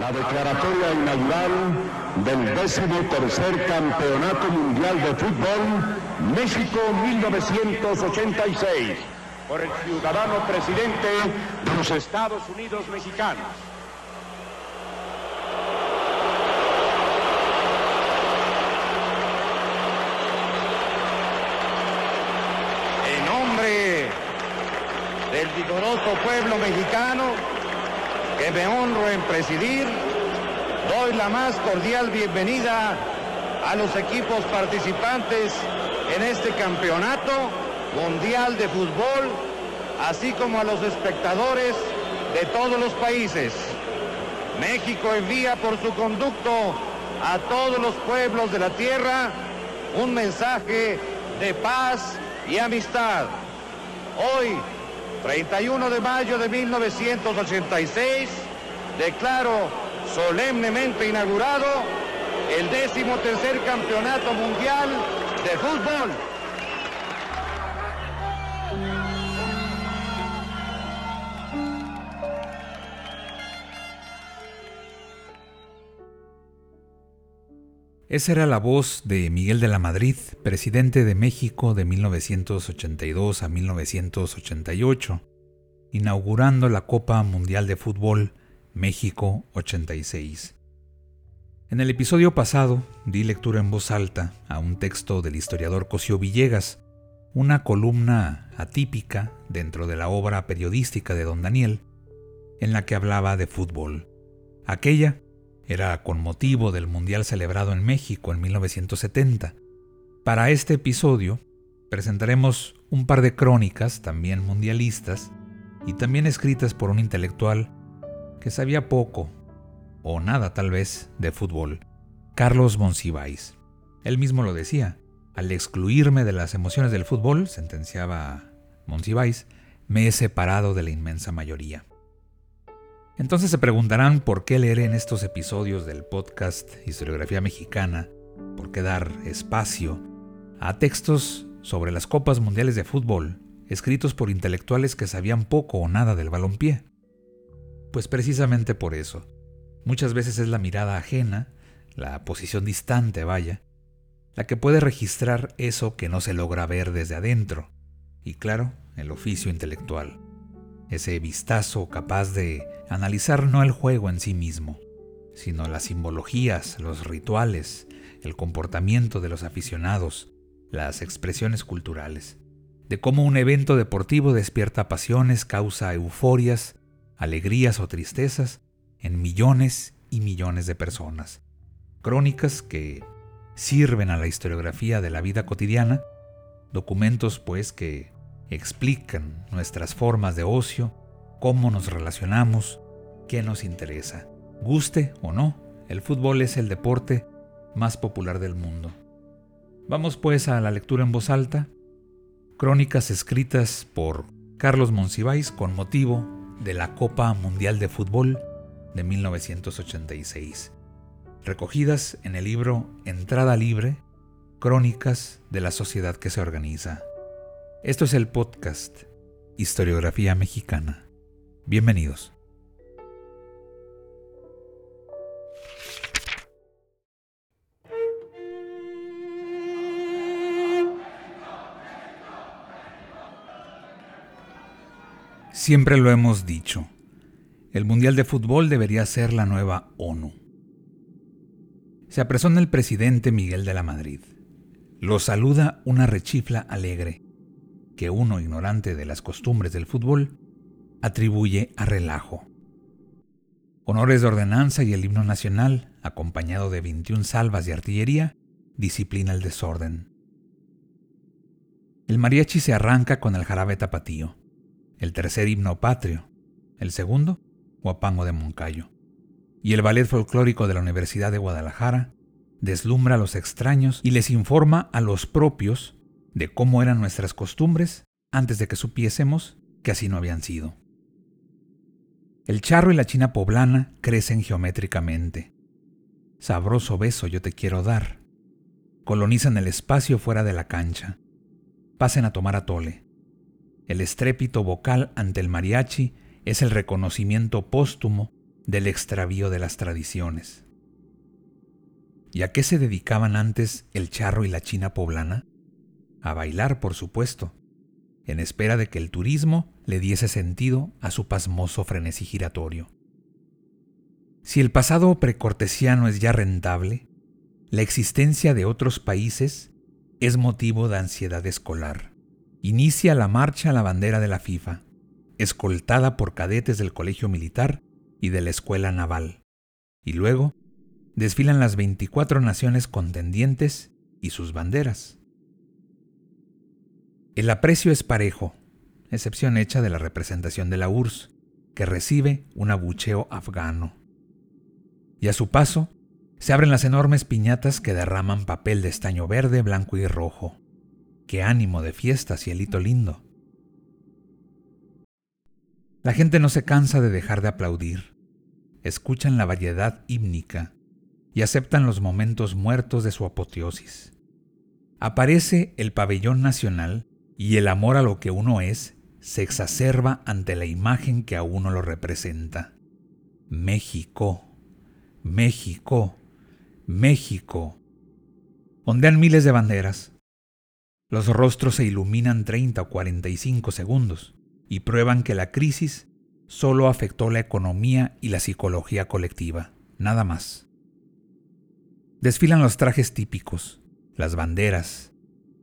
La declaratoria inaugural del décimo tercer Campeonato Mundial de Fútbol México 1986 por el ciudadano presidente de los Estados Unidos mexicanos. En nombre del vigoroso pueblo mexicano me honro en presidir, doy la más cordial bienvenida a los equipos participantes en este campeonato mundial de fútbol, así como a los espectadores de todos los países. México envía por su conducto a todos los pueblos de la tierra un mensaje de paz y amistad. Hoy, 31 de mayo de 1986, declaro solemnemente inaugurado el décimo tercer campeonato mundial de fútbol. Esa era la voz de Miguel de la Madrid, presidente de México de 1982 a 1988, inaugurando la Copa Mundial de Fútbol México 86. En el episodio pasado di lectura en voz alta a un texto del historiador Cosío Villegas, una columna atípica dentro de la obra periodística de don Daniel, en la que hablaba de fútbol. Aquella era con motivo del Mundial celebrado en México en 1970. Para este episodio presentaremos un par de crónicas también mundialistas y también escritas por un intelectual que sabía poco, o nada tal vez, de fútbol, Carlos Monsiváis. Él mismo lo decía, al excluirme de las emociones del fútbol, sentenciaba Monsiváis, me he separado de la inmensa mayoría. Entonces se preguntarán por qué leer en estos episodios del podcast Historiografía Mexicana, por qué dar espacio a textos sobre las copas mundiales de fútbol escritos por intelectuales que sabían poco o nada del balompié. Pues precisamente por eso. Muchas veces es la mirada ajena, la posición distante, vaya, la que puede registrar eso que no se logra ver desde adentro, y claro, el oficio intelectual ese vistazo capaz de analizar no el juego en sí mismo, sino las simbologías, los rituales, el comportamiento de los aficionados, las expresiones culturales, de cómo un evento deportivo despierta pasiones, causa euforias, alegrías o tristezas en millones y millones de personas. Crónicas que sirven a la historiografía de la vida cotidiana, documentos pues que explican nuestras formas de ocio, cómo nos relacionamos, qué nos interesa. Guste o no, el fútbol es el deporte más popular del mundo. Vamos pues a la lectura en voz alta, crónicas escritas por Carlos Monsiváis con motivo de la Copa Mundial de Fútbol de 1986, recogidas en el libro Entrada Libre, Crónicas de la Sociedad que se organiza. Esto es el podcast Historiografía Mexicana. Bienvenidos. Siempre lo hemos dicho, el Mundial de Fútbol debería ser la nueva ONU. Se apresona el presidente Miguel de la Madrid. Lo saluda una rechifla alegre que uno ignorante de las costumbres del fútbol atribuye a relajo. Honores de ordenanza y el himno nacional, acompañado de 21 salvas de artillería, disciplina el desorden. El mariachi se arranca con el jarabe tapatío, el tercer himno patrio, el segundo, guapango de Moncayo, y el ballet folclórico de la Universidad de Guadalajara deslumbra a los extraños y les informa a los propios de cómo eran nuestras costumbres antes de que supiésemos que así no habían sido. El charro y la china poblana crecen geométricamente. Sabroso beso yo te quiero dar. Colonizan el espacio fuera de la cancha. Pasen a tomar atole. El estrépito vocal ante el mariachi es el reconocimiento póstumo del extravío de las tradiciones. ¿Y a qué se dedicaban antes el charro y la china poblana? A bailar, por supuesto, en espera de que el turismo le diese sentido a su pasmoso frenesí giratorio. Si el pasado precortesiano es ya rentable, la existencia de otros países es motivo de ansiedad escolar. Inicia la marcha a la bandera de la FIFA, escoltada por cadetes del Colegio Militar y de la Escuela Naval. Y luego desfilan las 24 naciones contendientes y sus banderas. El aprecio es parejo, excepción hecha de la representación de la URSS, que recibe un abucheo afgano. Y a su paso, se abren las enormes piñatas que derraman papel de estaño verde, blanco y rojo. ¡Qué ánimo de fiesta, cielito lindo! La gente no se cansa de dejar de aplaudir. Escuchan la variedad hímnica y aceptan los momentos muertos de su apoteosis. Aparece el pabellón nacional y el amor a lo que uno es se exacerba ante la imagen que a uno lo representa. México, México, México. Ondean miles de banderas. Los rostros se iluminan 30 o 45 segundos y prueban que la crisis solo afectó la economía y la psicología colectiva, nada más. Desfilan los trajes típicos, las banderas,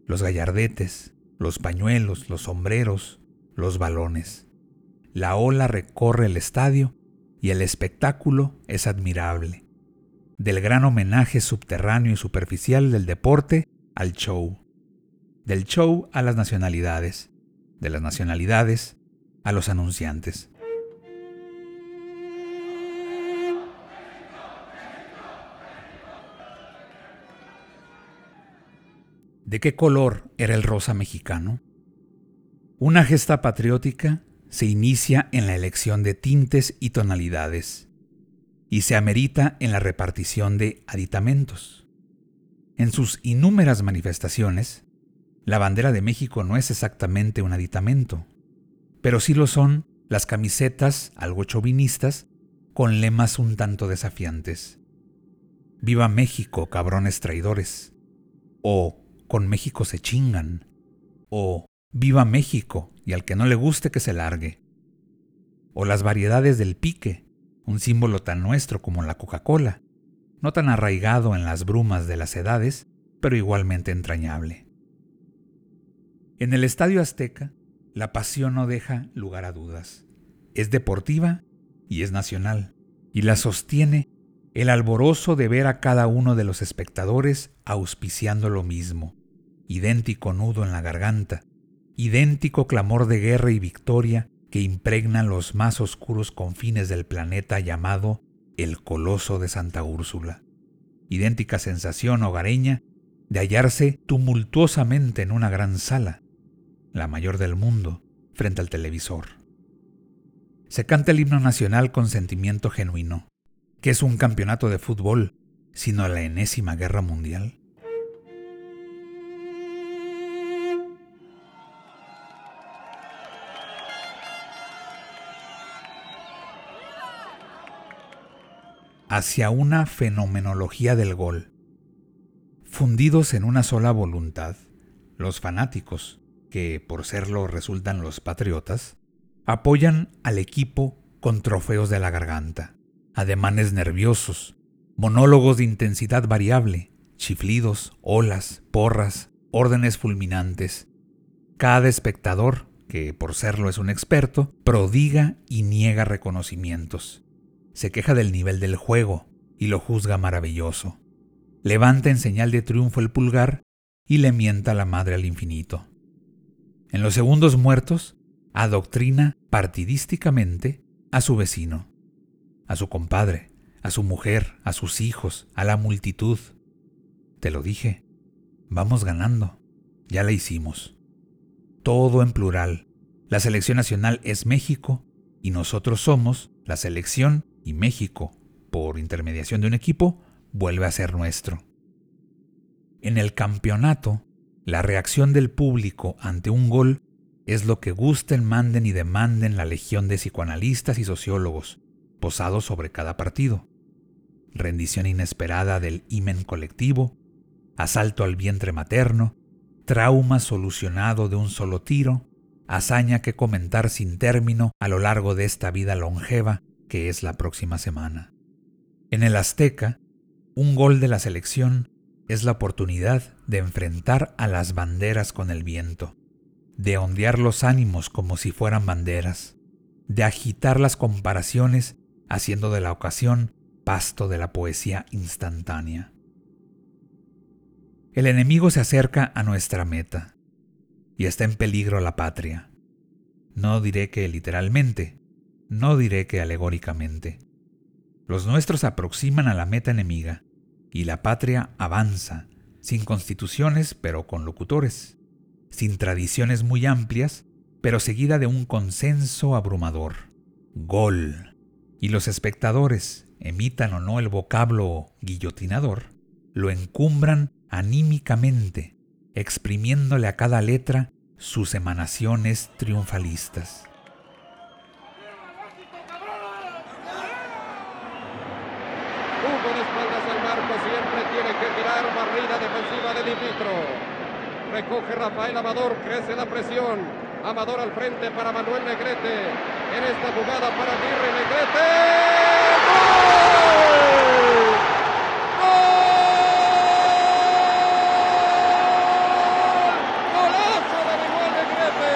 los gallardetes, los pañuelos, los sombreros, los balones. La ola recorre el estadio y el espectáculo es admirable. Del gran homenaje subterráneo y superficial del deporte al show. Del show a las nacionalidades. De las nacionalidades a los anunciantes. ¿De qué color era el rosa mexicano? Una gesta patriótica se inicia en la elección de tintes y tonalidades y se amerita en la repartición de aditamentos. En sus innúmeras manifestaciones, la bandera de México no es exactamente un aditamento, pero sí lo son las camisetas algo chauvinistas con lemas un tanto desafiantes. Viva México, cabrones traidores. O con México se chingan. O Viva México y al que no le guste que se largue. O las variedades del pique, un símbolo tan nuestro como la Coca-Cola, no tan arraigado en las brumas de las edades, pero igualmente entrañable. En el Estadio Azteca, la pasión no deja lugar a dudas. Es deportiva y es nacional, y la sostiene el alborozo de ver a cada uno de los espectadores auspiciando lo mismo, idéntico nudo en la garganta, idéntico clamor de guerra y victoria que impregna los más oscuros confines del planeta llamado el Coloso de Santa Úrsula. Idéntica sensación hogareña de hallarse tumultuosamente en una gran sala, la mayor del mundo, frente al televisor. Se canta el himno nacional con sentimiento genuino, que es un campeonato de fútbol, sino la enésima guerra mundial. Hacia una fenomenología del gol. Fundidos en una sola voluntad, los fanáticos, que por serlo resultan los patriotas, apoyan al equipo con trofeos de la garganta, ademanes nerviosos, monólogos de intensidad variable, chiflidos, olas, porras, órdenes fulminantes. Cada espectador, que por serlo es un experto, prodiga y niega reconocimientos se queja del nivel del juego y lo juzga maravilloso. Levanta en señal de triunfo el pulgar y le mienta la madre al infinito. En los segundos muertos, adoctrina partidísticamente a su vecino, a su compadre, a su mujer, a sus hijos, a la multitud. Te lo dije, vamos ganando, ya la hicimos. Todo en plural. La selección nacional es México y nosotros somos la selección y México, por intermediación de un equipo, vuelve a ser nuestro. En el campeonato, la reacción del público ante un gol es lo que gusten, manden y demanden la legión de psicoanalistas y sociólogos, posados sobre cada partido. Rendición inesperada del imen colectivo, asalto al vientre materno, trauma solucionado de un solo tiro, hazaña que comentar sin término a lo largo de esta vida longeva que es la próxima semana. En el Azteca, un gol de la selección es la oportunidad de enfrentar a las banderas con el viento, de ondear los ánimos como si fueran banderas, de agitar las comparaciones haciendo de la ocasión pasto de la poesía instantánea. El enemigo se acerca a nuestra meta y está en peligro la patria. No diré que literalmente, no diré que alegóricamente. Los nuestros aproximan a la meta enemiga y la patria avanza, sin constituciones pero con locutores sin tradiciones muy amplias, pero seguida de un consenso abrumador. Gol. Y los espectadores, emitan o no el vocablo guillotinador, lo encumbran anímicamente, exprimiéndole a cada letra sus emanaciones triunfalistas. Hugo de espaldas al marco siempre tiene que tirar barrida defensiva de Dipitro. Recoge Rafael Amador, crece la presión. Amador al frente para Manuel Negrete. En esta jugada para Aguirre Negrete. ¡Gol! ¡Golazo de Manuel Negrete!